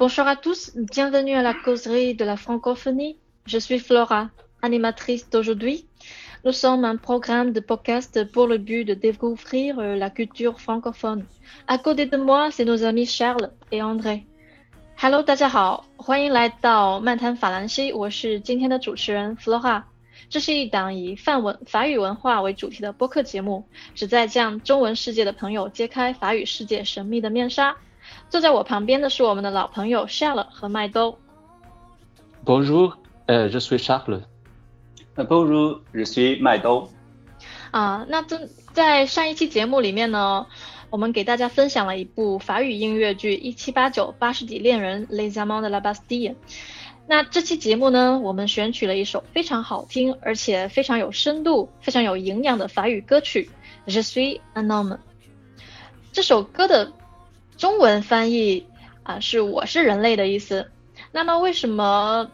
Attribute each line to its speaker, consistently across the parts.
Speaker 1: Bonjour à tous, bienvenue à la causerie de la francophonie. Je suis Flora, animatrice d'aujourd'hui. Nous sommes un programme de podcast pour le but de découvrir euh, la culture francophone. À côté de moi, c'est nos amis Charles et André. Hello，大家好，欢迎来到漫谈法兰西，我是今天的主持人 Flora。这是一档以范文法语文化为主题的播客节目，旨在向中文世界的朋友揭开法语世界神秘的面纱。 坐在我旁边的是我们的老朋友 Charles 和麦兜。
Speaker 2: Bonjour, euh, je suis Charles.
Speaker 3: Bonjour, je suis 麦兜。
Speaker 1: 啊，那这在上一期节目里面呢，我们给大家分享了一部法语音乐剧《一七八九巴士底恋人》Les Amants de la Bastille。那这期节目呢，我们选取了一首非常好听，而且非常有深度、非常有营养的法语歌曲《Je suis un homme》。这首歌的中文翻译啊是“我是人类”的意思。那么为什么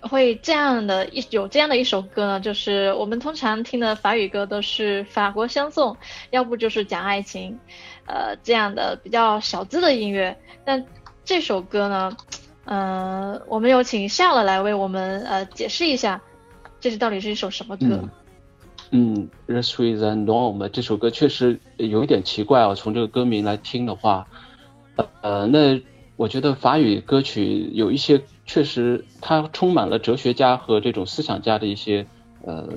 Speaker 1: 会这样的一有这样的一首歌呢？就是我们通常听的法语歌都是法国相送，要不就是讲爱情，呃，这样的比较小资的音乐。但这首歌呢，呃，我们有请夏了来为我们呃解释一下，这是到底是一首什么歌？
Speaker 2: 嗯嗯 r e s i t h Norm 这首歌确实有一点奇怪哦。从这个歌名来听的话，呃，那我觉得法语歌曲有一些确实它充满了哲学家和这种思想家的一些呃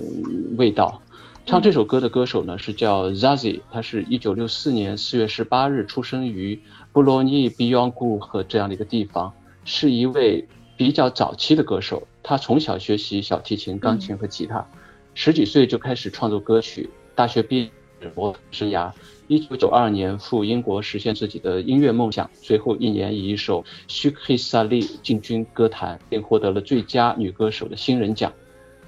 Speaker 2: 味道。唱这首歌的歌手呢是叫 Zazie，他是一九六四年四月十八日出生于布洛尼比昂古和这样的一个地方，是一位比较早期的歌手。他从小学习小提琴、钢琴和吉他。十几岁就开始创作歌曲，大学毕业博生涯。一九九二年赴英国实现自己的音乐梦想，随后一年以一首《s u k i s a l i 进军歌坛，并获得了最佳女歌手的新人奖。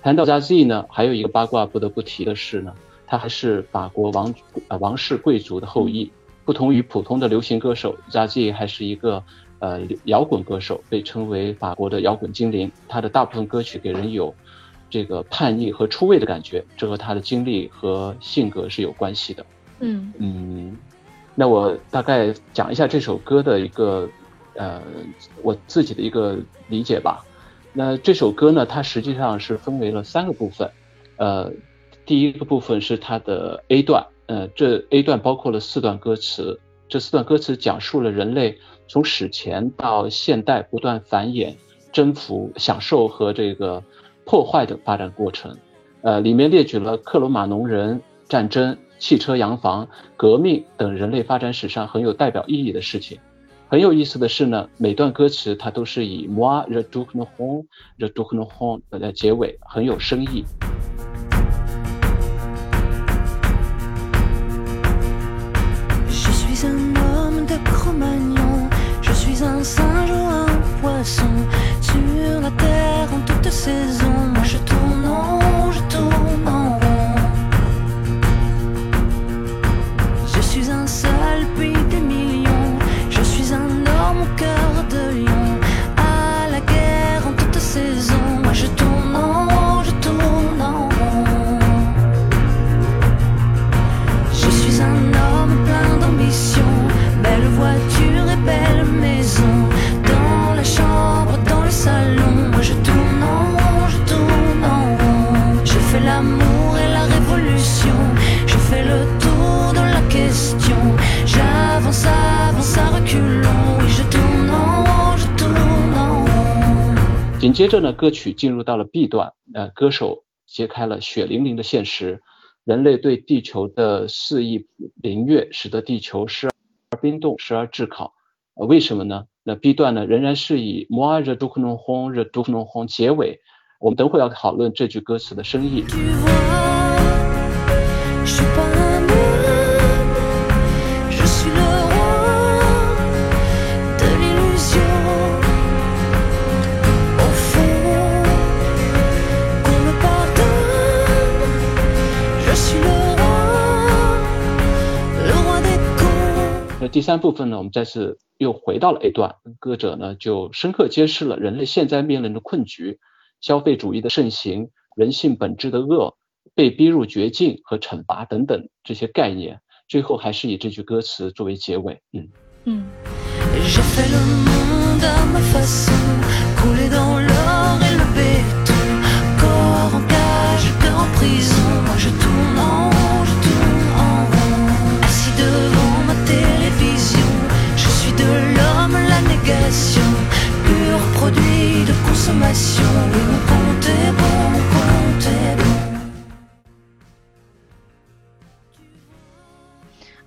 Speaker 2: 谈到 zazi 呢，还有一个八卦不得不提的是呢，她还是法国王呃王室贵族的后裔。不同于普通的流行歌手 zazi 还是一个呃摇滚歌手，被称为法国的摇滚精灵。她的大部分歌曲给人有这个叛逆和出位的感觉，这和他的经历和性格是有关系的。
Speaker 1: 嗯
Speaker 2: 嗯，那我大概讲一下这首歌的一个呃我自己的一个理解吧。那这首歌呢，它实际上是分为了三个部分。呃，第一个部分是它的 A 段，呃，这 A 段包括了四段歌词，这四段歌词讲述了人类从史前到现代不断繁衍、征服、享受和这个。破坏的发展过程。呃里面列举了克罗马农人战争汽车洋房革命等人类发展史上很有代表意义的事情。很有意思的是呢每段歌词它都是以 moi de duc nono home de duc nono home 大家结尾很有深意。
Speaker 4: Ou un poisson sur la terre en toute saison.
Speaker 2: 接着呢，歌曲进入到了 B 段，呃，歌手揭开了血淋淋的现实，人类对地球的肆意凌虐，使得地球时而冰冻，时而炙烤。呃，为什么呢？那 B 段呢，仍然是以 moi je dois nous hon je dois nous hon 结尾。我们等会要讨论这句歌词的深意。第三部分呢我们再次又回到了 a 段歌者呢就深刻揭示了人类现在面临的困局消费主义的盛行人性本质的恶被逼入绝境和惩罚等等这些概念最后还是以这句歌词作为结尾嗯。
Speaker 4: 嗯。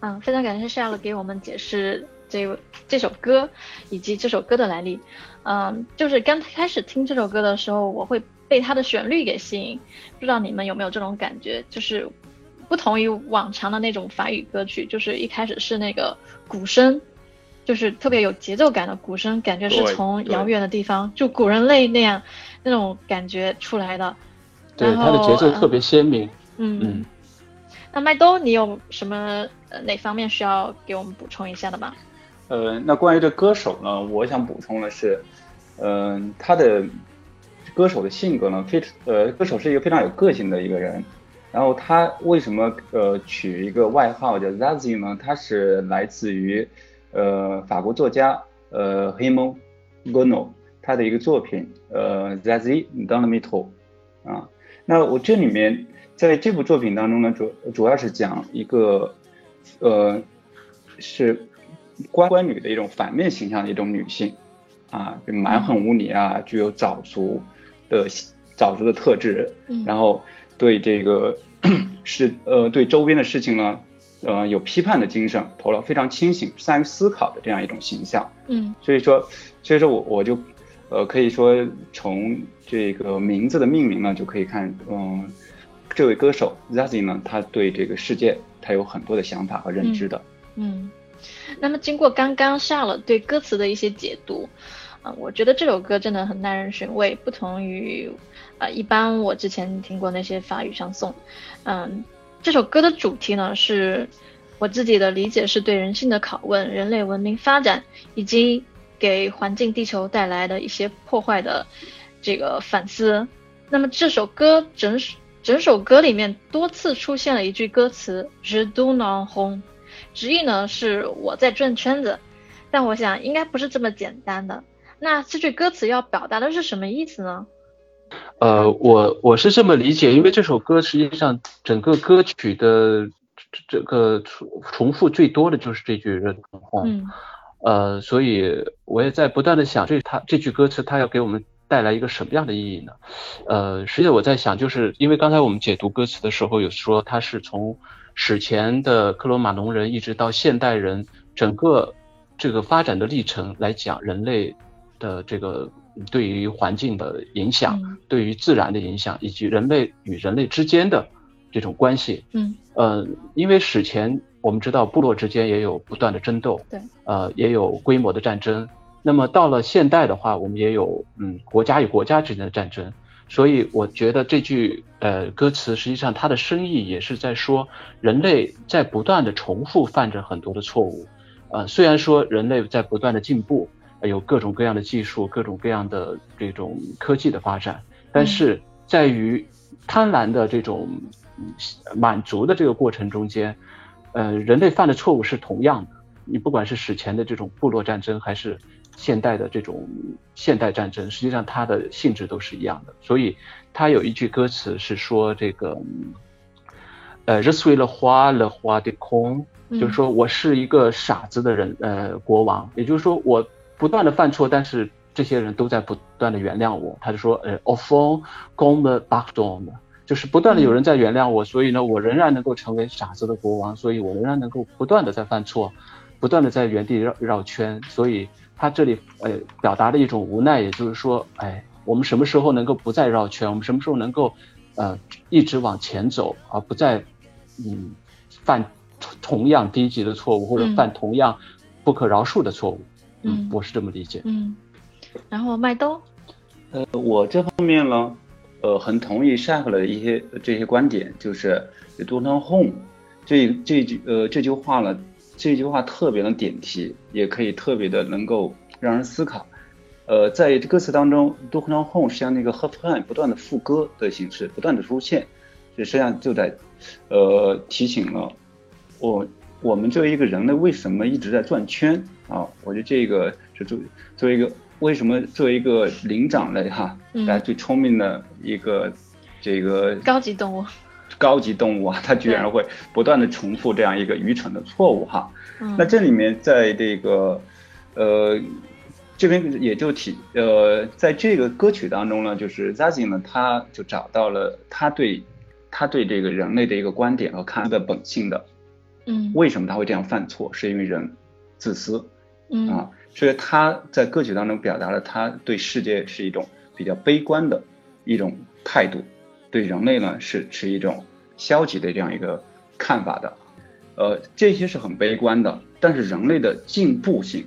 Speaker 1: 嗯，非常感谢 Shale 给我们解释这这首歌以及这首歌的来历。嗯，就是刚开始听这首歌的时候，我会被它的旋律给吸引，不知道你们有没有这种感觉，就是不同于往常的那种法语歌曲，就是一开始是那个鼓声。就是特别有节奏感的鼓声，感觉是从遥远的地方，就古人类那样那种感觉出来的。
Speaker 2: 对，
Speaker 1: 然
Speaker 2: 它的节奏特别鲜明。
Speaker 1: 嗯
Speaker 2: 嗯，
Speaker 1: 那麦兜，你有什么呃哪方面需要给我们补充一下的吗？
Speaker 3: 呃，那关于这歌手呢，我想补充的是，嗯、他的歌手的性格呢，非呃，歌手是一个非常有个性的一个人。然后他为什么呃取一个外号叫 Zazie 呢？他是来自于呃法国作家呃 Raymond Gono 他的一个作品呃 Zazie dans le métro 啊。那我这里面在这部作品当中呢，主主要是讲一个呃是官官女的一种反面形象的一种女性啊，就蛮横无理啊，具有早熟的早熟的特质，
Speaker 1: 嗯
Speaker 3: 然后对这个 是呃对周边的事情呢，呃有批判的精神，头脑非常清醒，善于思考的这样一种形象。
Speaker 1: 嗯
Speaker 3: 所以说，所以说我我就呃可以说从这个名字的命名呢，就可以看，嗯，这位歌手 Zazie 呢，他对这个世界他有很多的想法和认知的。
Speaker 1: 嗯，那么经过刚刚下了对歌词的一些解读，啊、我觉得这首歌真的很耐人寻味，不同于呃一般我之前听过那些法语唱诵。嗯，这首歌的主题呢是我自己的理解是对人性的拷问、人类文明发展以及给环境、地球带来的一些破坏的这个反思。那么这首歌整整首歌里面多次出现了一句歌词 “je tourne en rond”，直译呢是我在转圈子，但我想应该不是这么简单的。那这句歌词要表达的是什么意思呢？
Speaker 2: 呃，我我是这么理解，因为这首歌实际上整个歌曲的这这个重重复最多的就是这句“人红”，
Speaker 1: 嗯
Speaker 2: 呃，所以我也在不断的想，这它这句歌词它要给我们带来一个什么样的意义呢？呃，实际我在想，就是因为刚才我们解读歌词的时候有说它是从史前的克罗马农人一直到现代人整个这个发展的历程来讲人类的这个对于环境的影响，
Speaker 1: 嗯
Speaker 2: 对于自然的影响，以及人类与人类之间的这种关系。
Speaker 1: 嗯
Speaker 2: 呃，因为史前我们知道部落之间也有不断的争斗，
Speaker 1: 对，
Speaker 2: 呃，也有规模的战争。那么到了现代的话，我们也有嗯国家与国家之间的战争。所以我觉得这句呃歌词实际上它的深意也是在说，人类在不断的重复犯着很多的错误。呃，虽然说人类在不断的进步，呃有各种各样的技术、各种各样的这种科技的发展，但是在于贪婪的这种嗯满足的这个过程中间，呃，人类犯的错误是同样的。你不管是史前的这种部落战争，还是现代的这种现代战争，实际上它的性质都是一样的。所以它有一句歌词是说这个，嗯呃，je suis le roi le roi de con，
Speaker 1: 嗯
Speaker 2: 就是说我是一个傻子的人，呃，国王，也就是说我不断的犯错，但是这些人都在不断的原谅我。他就说，呃 au fond comme pardon，就是不断的有人在原谅我，所以呢，我仍然能够成为傻子的国王，所以我仍然能够不断的在犯错，不断的在原地绕绕圈。所以他这里呃表达了一种无奈，也就是说，哎，我们什么时候能够不再绕圈？我们什么时候能够呃一直往前走，而不再嗯犯同同样低级的错误，或者
Speaker 1: 嗯
Speaker 2: 犯同样不可饶恕的错误。
Speaker 1: 嗯
Speaker 2: 我是这么理解。
Speaker 1: 嗯，然后麦兜，
Speaker 3: 呃，我这方面呢，呃，很同意 Shaq 的一些这些观点，就是“多能 home” 这这句呃这句话呢，这句话特别能点题，也可以特别的能够让人思考。呃，在歌词当中，“多能 home” 实际上那个 h o f h a n 不断的副歌的形式不断的出现，这实际上就在呃提醒了我我们作为一个人类为什么一直在转圈啊？我觉得这个是作作为一个为什么作为一个灵长类哈，
Speaker 1: 嗯
Speaker 3: 大家最聪明的一个这个
Speaker 1: 高级动物，
Speaker 3: 高级动物啊，它居然会不断的重复这样一个愚蠢的错误哈。
Speaker 1: 嗯
Speaker 3: 那这里面在这个呃这边也就提呃，在这个歌曲当中呢，就是 Zazie 呢，他就找到了他对他对这个人类的一个观点和看的本性的，
Speaker 1: 嗯。
Speaker 3: 为什么他会这样犯错？是因为人自私
Speaker 1: 嗯。
Speaker 3: 啊，所以他在歌曲当中表达了他对世界是一种比较悲观的一种态度，对人类呢是持一种消极的这样一个看法的，呃，这些是很悲观的，但是人类的进步性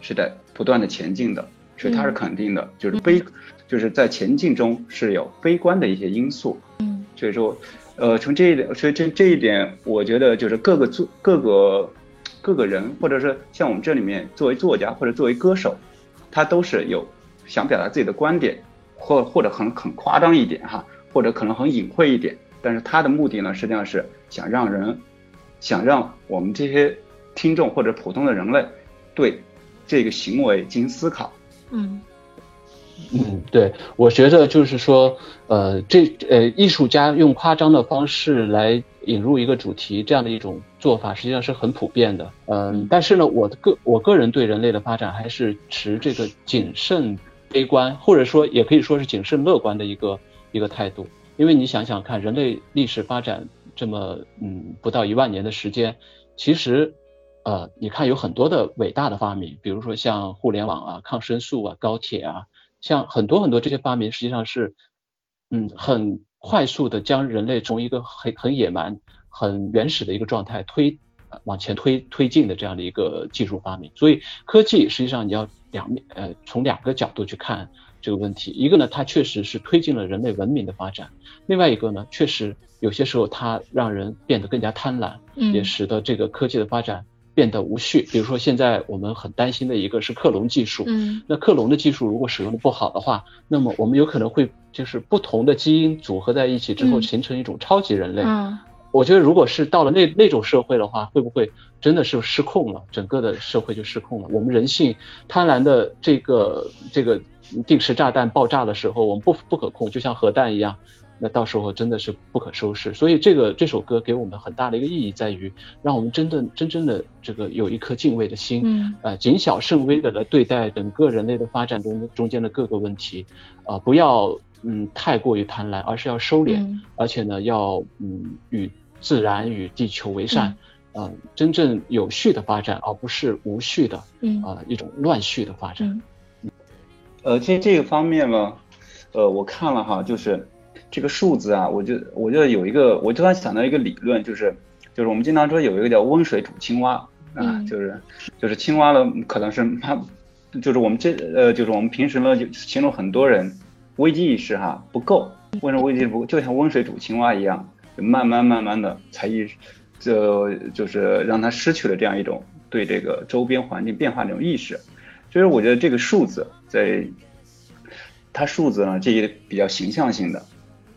Speaker 3: 是在不断的前进的，所以他是
Speaker 1: 嗯
Speaker 3: 肯定的，就是悲，就是在前进中是有悲观的一些因素，
Speaker 1: 嗯。
Speaker 3: 所以说，呃，从这一点，所以这这一点，我觉得就是各个作各个各个人，或者是像我们这里面作为作家或者作为歌手，他都是有想表达自己的观点，或或者很很夸张一点哈，或者可能很隐晦一点，但是他的目的呢，实际上是想让人，想让我们这些听众或者普通的人类对这个行为进行思考。
Speaker 1: 嗯
Speaker 2: 嗯，对，我觉得就是说，呃，这呃，艺术家用夸张的方式来引入一个主题，这样的一种做法，实际上是很普遍的。嗯、但是呢，我的个我个人对人类的发展还是持这个谨慎悲观，或者说也可以说是谨慎乐观的一个一个态度。因为你想想看，人类历史发展这么嗯不到一万年的时间，其实呃，你看有很多的伟大的发明，比如说像互联网啊、抗生素啊、高铁啊。像很多很多这些发明，实际上是，嗯，很快速的将人类从一个很很野蛮、很原始的一个状态推呃往前推推进的这样的一个技术发明。所以科技实际上你要两面呃从两个角度去看这个问题，一个呢它确实是推进了人类文明的发展，另外一个呢确实有些时候它让人变得更加贪婪，
Speaker 1: 嗯。
Speaker 2: 也使得这个科技的发展变得无序。比如说现在我们很担心的一个是克隆技术，
Speaker 1: 嗯
Speaker 2: 那克隆的技术如果使用的不好的话，那么我们有可能会就是不同的基因组合在一起之后
Speaker 1: 嗯
Speaker 2: 形成一种超级人类。
Speaker 1: 嗯
Speaker 2: 我觉得如果是到了那那种社会的话，会不会真的是失控了？整个的社会就失控了。我们人性贪婪的这个这个定时炸弹爆炸的时候，我们不不可控，就像核弹一样。那到时候真的是不可收拾，所以这个这首歌给我们很大的一个意义在于，让我们真的真正的这个有一颗敬畏的心，
Speaker 1: 嗯。
Speaker 2: 呃，谨小慎微的来对待整个人类的发展中中间的各个问题，啊、不要嗯太过于贪婪，而是要收敛，
Speaker 1: 嗯。
Speaker 2: 而且呢要嗯与自然与地球为善，
Speaker 1: 嗯。
Speaker 2: 呃，真正有序的发展，而不是无序的
Speaker 1: 嗯
Speaker 2: 啊、一种乱序的发展。
Speaker 1: 嗯。
Speaker 3: 呃，这这个方面呢，呃，我看了哈，就是这个数字啊，我就我觉得有一个，我突然想到一个理论，就是就是我们经常说有一个叫温水煮青蛙啊，
Speaker 1: 嗯
Speaker 3: 就是就是青蛙呢，可能是它，就是我们这呃，就是我们平时呢就形容很多人危机意识哈不够，为什么危机不够？就像温水煮青蛙一样，就慢慢慢慢的才意识，就就是让他失去了这样一种对这个周边环境变化的这种意识。所以我觉得这个数字在它数字呢，这也比较形象性的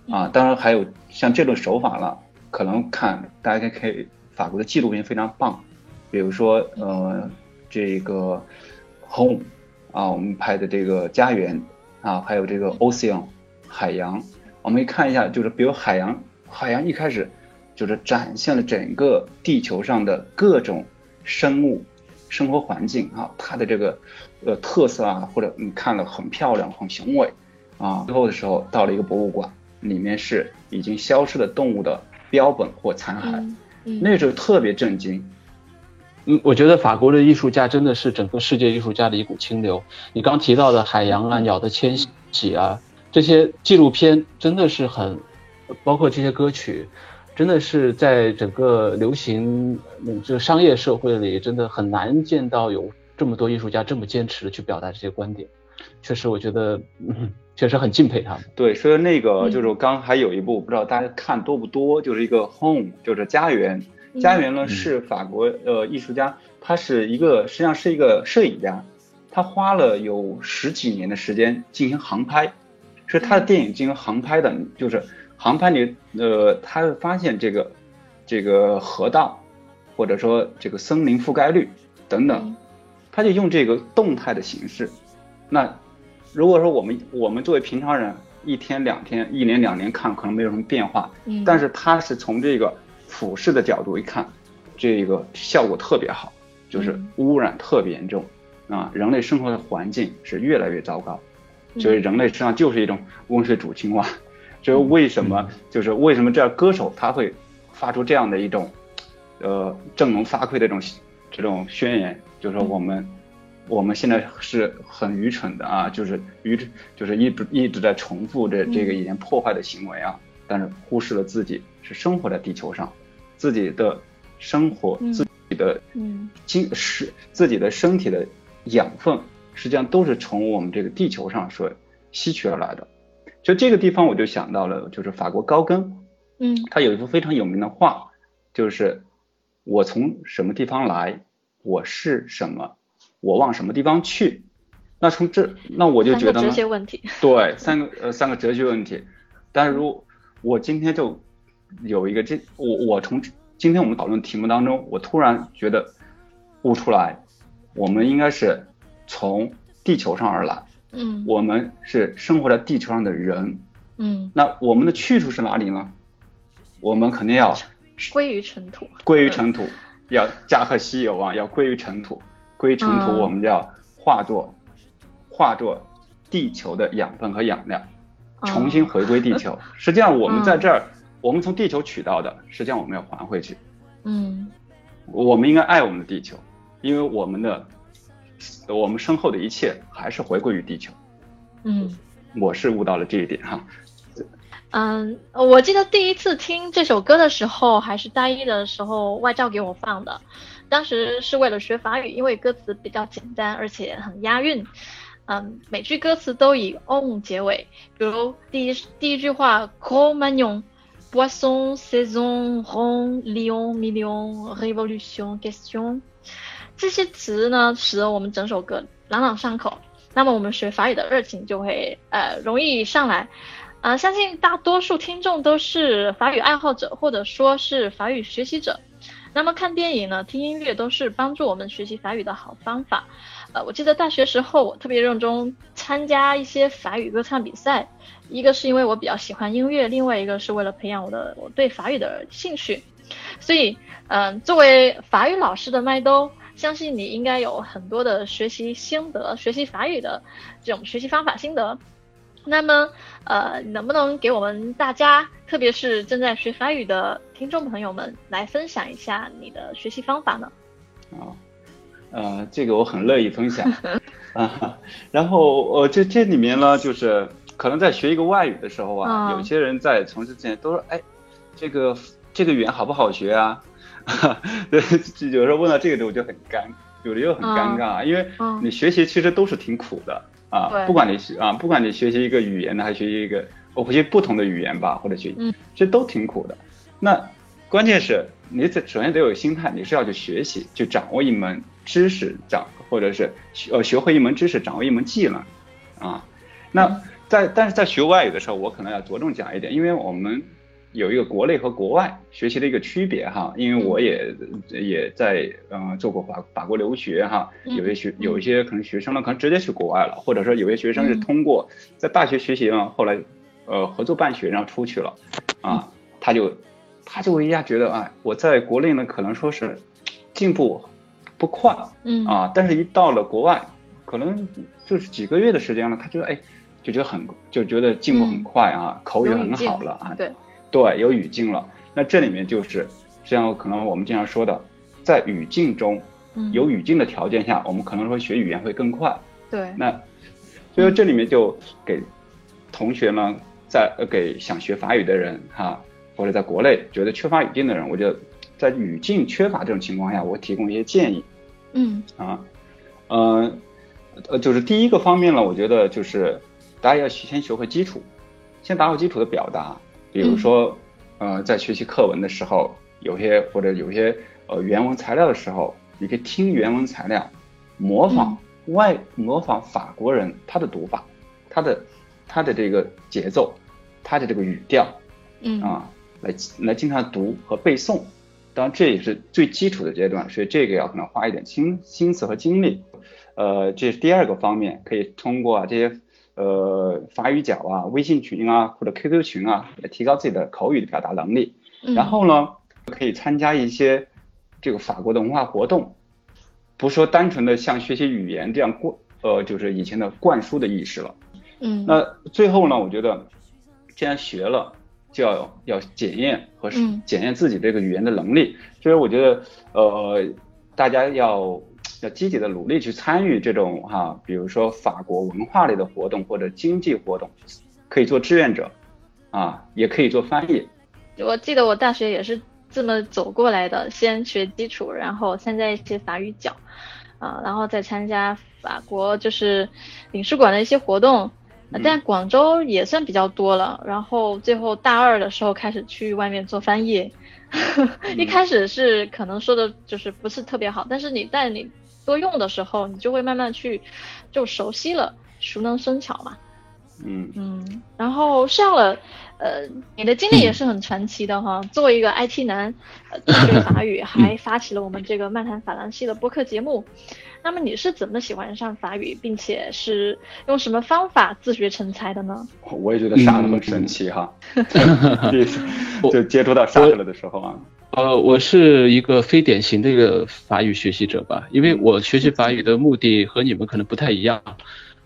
Speaker 3: 啊，当然还有像这种手法了，可能看大家可以法国的纪录片非常棒，比如说呃这个 Home 啊，我们拍的这个家园啊，还有这个 Ocean 海洋，我们看一下，就是比如海洋，海洋一开始就是展现了整个地球上的各种生物生活环境啊，它的这个呃特色啊，或者你看了很漂亮、很雄伟啊，最后的时候到了一个博物馆，里面是已经消失的动物的标本或残骸，
Speaker 1: 嗯嗯
Speaker 3: 那时候特别震惊。
Speaker 2: 嗯，我觉得法国的艺术家真的是整个世界艺术家的一股清流。你刚提到的海洋啊、鸟的迁徙啊，这些纪录片真的是很，包括这些歌曲，真的是在整个流行嗯这商业社会里，真的很难见到有这么多艺术家这么坚持的去表达这些观点。确实，我觉得嗯，确实很敬佩他们。
Speaker 3: 对，所以那个
Speaker 1: 嗯
Speaker 3: 就是我刚还有一部，不知道大家看多不多，就是一个 Home，就是家园。家园呢
Speaker 2: 嗯
Speaker 3: 是法国呃艺术家，他是一个实际上是一个摄影家，他花了有十几年的时间进行航拍，是他的电影进行航拍的，就是航拍里呃他会发现这个这个河道或者说这个森林覆盖率等等，
Speaker 1: 嗯
Speaker 3: 他就用这个动态的形式。那如果说我们我们作为平常人，一天两天、一年两年看可能没有什么变化，
Speaker 1: 嗯
Speaker 3: 但是他是从这个俯视的角度一看，这个效果特别好，就是
Speaker 1: 嗯
Speaker 3: 污染特别严重啊，人类生活的环境是越来越糟糕，
Speaker 1: 嗯
Speaker 3: 所以人类实际上就是一种温水煮青蛙。这 为什么就是为什么这样歌手他会发出这样的一种呃振聋发聩的这种这种宣言，就是说我们我们现在是很愚蠢的啊，就是愚蠢就是一直一直在重复这这个已经破坏的行为啊，但是忽视了自己是生活在地球上，自己的生活
Speaker 1: 嗯。
Speaker 3: 自己的
Speaker 1: 嗯。
Speaker 3: 精是自己的身体的养分，实际上都是从我们这个地球上所吸取而来的。就这个地方，我就想到了，就是法国高更，
Speaker 1: 嗯。
Speaker 3: 他有一幅非常有名的画，就是我从什么地方来，我是什么，我往什么地方去。那从这，那我就觉得呢，
Speaker 1: 学问题。
Speaker 3: 对，三个呃三个哲学问题。但是如我今天就有一个这我我从今天我们讨论题目当中，我突然觉得悟出来，我们应该是从地球上而来，
Speaker 1: 嗯
Speaker 3: 我们是生活在地球上的人。
Speaker 1: 嗯，
Speaker 3: 那我们的去处是哪里呢？我们肯定要
Speaker 1: 归于尘土。
Speaker 3: 归于尘土，要驾鹤西游啊，要归于尘土。归尘土，
Speaker 1: 嗯
Speaker 3: 我们就要化作化作地球的养分和养料，
Speaker 1: 哦
Speaker 3: 重新回归地球。实际上，我们在
Speaker 1: 嗯
Speaker 3: 这儿，我们从地球取到的，实际上我们要还回去。
Speaker 1: 嗯
Speaker 3: 我们应该爱我们的地球，因为我们的我们身后的一切还是回归于地球。
Speaker 1: 嗯
Speaker 3: 我是悟到了这一点哈。
Speaker 1: 嗯，我记得第一次听这首歌的时候，还是大一的时候，外教给我放的。当时是为了学法语，因为歌词比较简单，而且很押韵。嗯，每句歌词都以 on 结尾，比如第一第一句话：comagnon, poisson, saison, rond, lion, million, révolution, question，这些词呢，使得我们整首歌朗朗上口。那么我们学法语的热情就会呃容易上来。呃，相信大多数听众都是法语爱好者，或者说是法语学习者。那么看电影呢，听音乐都是帮助我们学习法语的好方法。呃，我记得大学时候我特别热衷参加一些法语歌唱比赛，一个是因为我比较喜欢音乐，另外一个是为了培养我的我对法语的兴趣。所以，嗯、作为法语老师的麦兜，相信你应该有很多的学习心得，学习法语的这种学习方法心得。那么，呃，能不能给我们大家，特别是正在学法语的听众朋友们，来分享一下你的学习方法呢？
Speaker 3: 啊，呃，这个我很乐意分享 啊。然后呃，这这里面呢，就是可能在学一个外语的时候啊，
Speaker 1: 嗯
Speaker 3: 有些人在从事之前都说，哎，这个这个语言好不好学啊？对，有时候问到这个我就很尴，有的又很尴尬，因为
Speaker 1: 嗯
Speaker 3: 你学习其实都是挺苦的啊，不管你学啊，不管你学习一个语言呢，还是学习一个我学习不同的语言吧，或者学习，
Speaker 1: 嗯
Speaker 3: 这都挺苦的。那关键是你得首先得有心态，你是要去学习，去掌握一门知识，掌或者是学呃学会一门知识，掌握一门技能啊。那在但是在学外语的时候，我可能要着重讲一点，因为我们有一个国内和国外学习的一个区别哈，因为我也也在呃做过法法国留学哈，
Speaker 1: 嗯。
Speaker 3: 有些学有一些可能学生呢可能直接去国外了，或者说有些学生是
Speaker 1: 嗯。
Speaker 3: 通过在大学学习呢，后来呃合作办学然后出去了啊，他就他就一下觉得啊，我在国内呢可能说是进步不快
Speaker 1: 嗯。
Speaker 3: 啊，但是一到了国外，可能就是几个月的时间了，他觉得哎就觉得很就觉得进步很快啊，口语很好了啊，
Speaker 1: 对，
Speaker 3: 对，有语境了。那这里面就是像可能我们经常说的，在语境中
Speaker 1: 嗯
Speaker 3: 有语境的条件下，我们可能说学语言会更快。
Speaker 1: 对，
Speaker 3: 那所以说这里面就给同学呢，在呃给想学法语的人哈、或者在国内觉得缺乏语境的人，我觉得在语境缺乏这种情况下，我提供一些建议
Speaker 1: 嗯
Speaker 3: 啊，呃呃，就是第一个方面呢，我觉得就是大家要先学会基础，先打好基础的表达，比如说、呃在学习课文的时候，有些或者有些呃原文材料的时候，你可以听原文材料，模仿外、模仿法国人他的读法，他的他的这个节奏，他的这个语调
Speaker 1: 嗯
Speaker 3: 啊，来来经常读和背诵。当然这也是最基础的阶段，所以这个要可能花一点心心思和精力。呃，这是第二个方面，可以通过啊这些呃法语角啊、微信群啊或者 QQ 群啊，来提高自己的口语的表达能力。
Speaker 1: 嗯
Speaker 3: 然后呢，可以参加一些这个法国的文化活动，不说单纯的像学习语言这样灌呃就是以前的灌输的意识了。
Speaker 1: 嗯，
Speaker 3: 那最后呢，我觉得既然学了，就要要检验和
Speaker 1: 嗯
Speaker 3: 检验自己这个语言的能力。所以我觉得呃大家要要积极的努力去参与这种哈、比如说法国文化类的活动或者经济活动，可以做志愿者啊，也可以做翻译。
Speaker 1: 我记得我大学也是这么走过来的，先学基础，然后参加一些法语角，啊、然后再参加法国就是领事馆的一些活动。但广州也算比较多了，然后最后大二的时候开始去外面做翻译，一开始是可能说的就是不是特别好，但是你但你多用的时候，你就会慢慢去就熟悉了，熟能生巧嘛。
Speaker 3: 嗯
Speaker 1: 嗯，然后上了，呃，你的经历也是很传奇的哈。作为一个 IT 男，呃，自学法语，还发起了我们这个漫谈法兰西的播客节目。那么你是怎么喜欢上法语，并且是用什么方法自学成才的呢？
Speaker 3: 我也觉得沙特很神奇哈，就接触到沙特了的时候啊，
Speaker 2: 呃，我是一个非典型的一个法语学习者吧，因为我学习法语的目的和你们可能不太一样。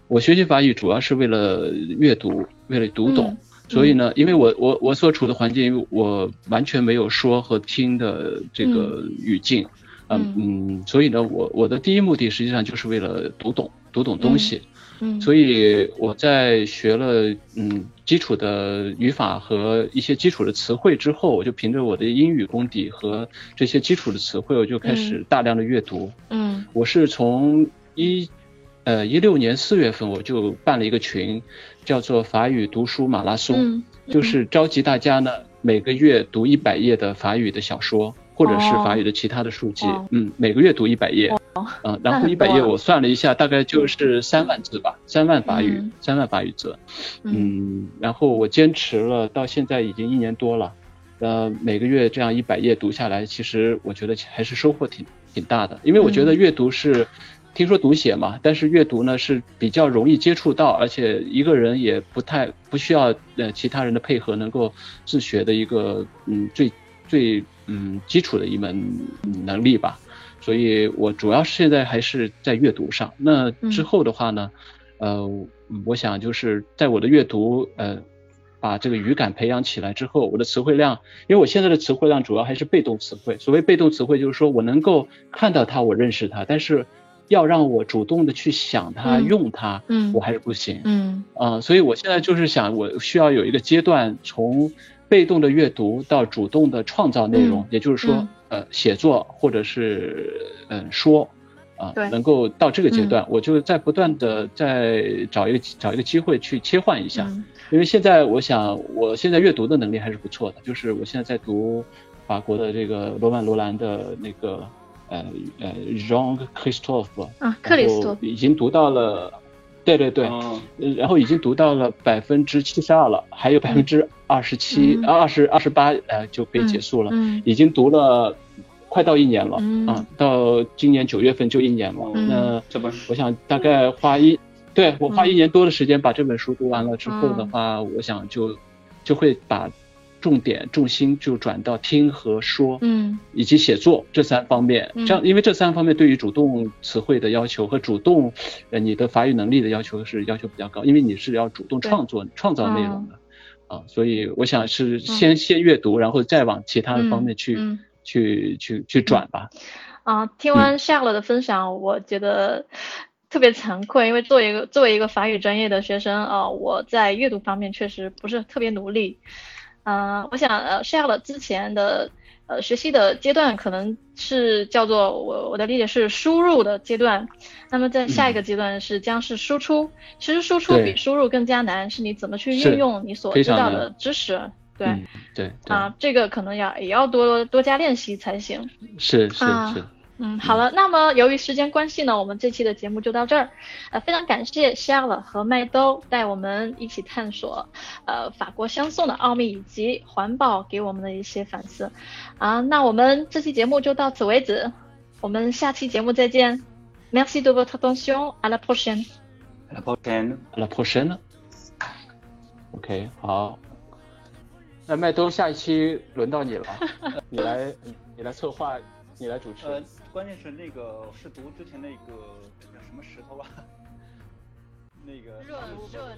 Speaker 2: 我学习法语主要是为了阅读，为了读懂。
Speaker 1: 嗯
Speaker 2: 所以呢，因为我我我所处的环境，我完全没有说和听的这个语境，嗯嗯，所以呢，我我的第一目的实际上就是为了读懂读懂东西。
Speaker 1: 嗯，
Speaker 2: 所以我在学了嗯基础的语法和一些基础的词汇之后，我就凭着我的英语功底和这些基础的词汇，我就开始大量的阅读。
Speaker 1: 嗯。
Speaker 2: 我是从一呃一六年四月份我就办了一个群，叫做法语读书马拉松，
Speaker 1: 嗯，
Speaker 2: 就是召集大家呢每个月读一百页的法语的小说。或者是法语的其他的书籍，
Speaker 1: 哦。
Speaker 2: 嗯，每个月读一百页，嗯，然后一百页我算了一下，大概就是三万字吧，三万法语，
Speaker 1: 嗯。
Speaker 2: 三万法语字，
Speaker 1: 嗯。
Speaker 2: 嗯，然后我坚持了到现在已经一年多了，呃，每个月这样一百页读下来，其实我觉得还是收获挺挺大的，因为我觉得阅读是。听说读写嘛，但是阅读呢是比较容易接触到，而且一个人也不太不需要呃其他人的配合，能够自学的一个嗯最最嗯基础的一门嗯能力吧。所以我主要现在还是在阅读上。那之后的话呢，呃，我想就是在我的阅读呃把这个语感培养起来之后，我的词汇量，因为我现在的词汇量主要还是被动词汇。所谓被动词汇，就是说我能够看到它，我认识它，但是要让我主动的去想它、
Speaker 1: 嗯
Speaker 2: 用它，
Speaker 1: 嗯
Speaker 2: 我还是不行。
Speaker 1: 嗯
Speaker 2: 啊、所以我现在就是想，我需要有一个阶段，从被动的阅读到主动的创造内容，
Speaker 1: 嗯
Speaker 2: 也就是说
Speaker 1: 嗯，
Speaker 2: 呃，写作或者是嗯说，啊、
Speaker 1: 对
Speaker 2: 能够到这个阶段，我就在不断的在找一个找一个机会去切换一下，
Speaker 1: 嗯。
Speaker 2: 因为现在我想，我现在阅读的能力还是不错的，就是我现在在读法国的这个罗曼罗兰的那个呃呃 Jean Christophe，
Speaker 1: 啊，克里斯托
Speaker 2: 已经读到了，对对对，然后已经读到了百分之七十二了，还有百分之二十七
Speaker 1: 嗯、
Speaker 2: 二十二十八，呃，就可以结束了。
Speaker 1: 嗯
Speaker 2: 已经读了快到一年了，
Speaker 1: 嗯。
Speaker 2: 啊，到今年九月份就一年了。
Speaker 3: 嗯。
Speaker 2: 那
Speaker 3: 这本
Speaker 2: 我想大概花一，对我花
Speaker 1: 嗯。
Speaker 2: 一年多的时间把这本书读完了之后的话，我想就就会把重点重心就转到听和说，
Speaker 1: 嗯。
Speaker 2: 以及写作这三方面，
Speaker 1: 嗯。
Speaker 2: 这样因为这三方面对于主动词汇的要求和主动呃你的法语能力的要求是要求比较高，因为你是要主动创作创造内容的、啊，所以我想是先、
Speaker 1: 嗯。
Speaker 2: 先阅读，然后再往其他的方面去、
Speaker 1: 嗯
Speaker 2: 去去去转吧。
Speaker 1: 啊，听完 Charles 的分享，我觉得特别惭愧，因为作为一个作为一个法语专业的学生啊，我在阅读方面确实不是特别努力。嗯、我想呃 Charles 之前的呃学习的阶段可能是叫做我我的理解是输入的阶段，那么在下一个阶段是将是输出。其实输出比输入更加难，是你怎么去运用你所知道的知识。对、
Speaker 2: 嗯，对对，
Speaker 1: 啊，这个可能要也要多多加练习才行。
Speaker 2: 是是
Speaker 1: 啊
Speaker 2: 是，
Speaker 1: 嗯，好了，那么由于时间关系呢，我们这期的节目就到这儿。呃，非常感谢夏乐和麦兜带我们一起探索，呃，法国相送的奥秘以及环保给我们的一些反思。啊，那我们这期节目就到此为止，我们下期节目再见。Merci de votre attention. À la prochaine.
Speaker 3: À la prochaine.
Speaker 2: À la prochaine. OK，好。那麦兜，下一期轮到你了，你来，你来策划，你来主持。
Speaker 3: 关键是那个是读之前那个叫什么石头吧，那个
Speaker 4: 热热。